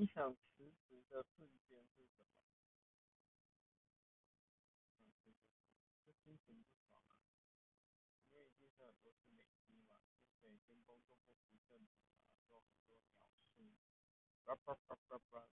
你想辞职的瞬间是什么？心情不爽啊，因为一定是很多事累积嘛，每天工作不负正常啊，做很多鸟事，叭叭叭叭叭。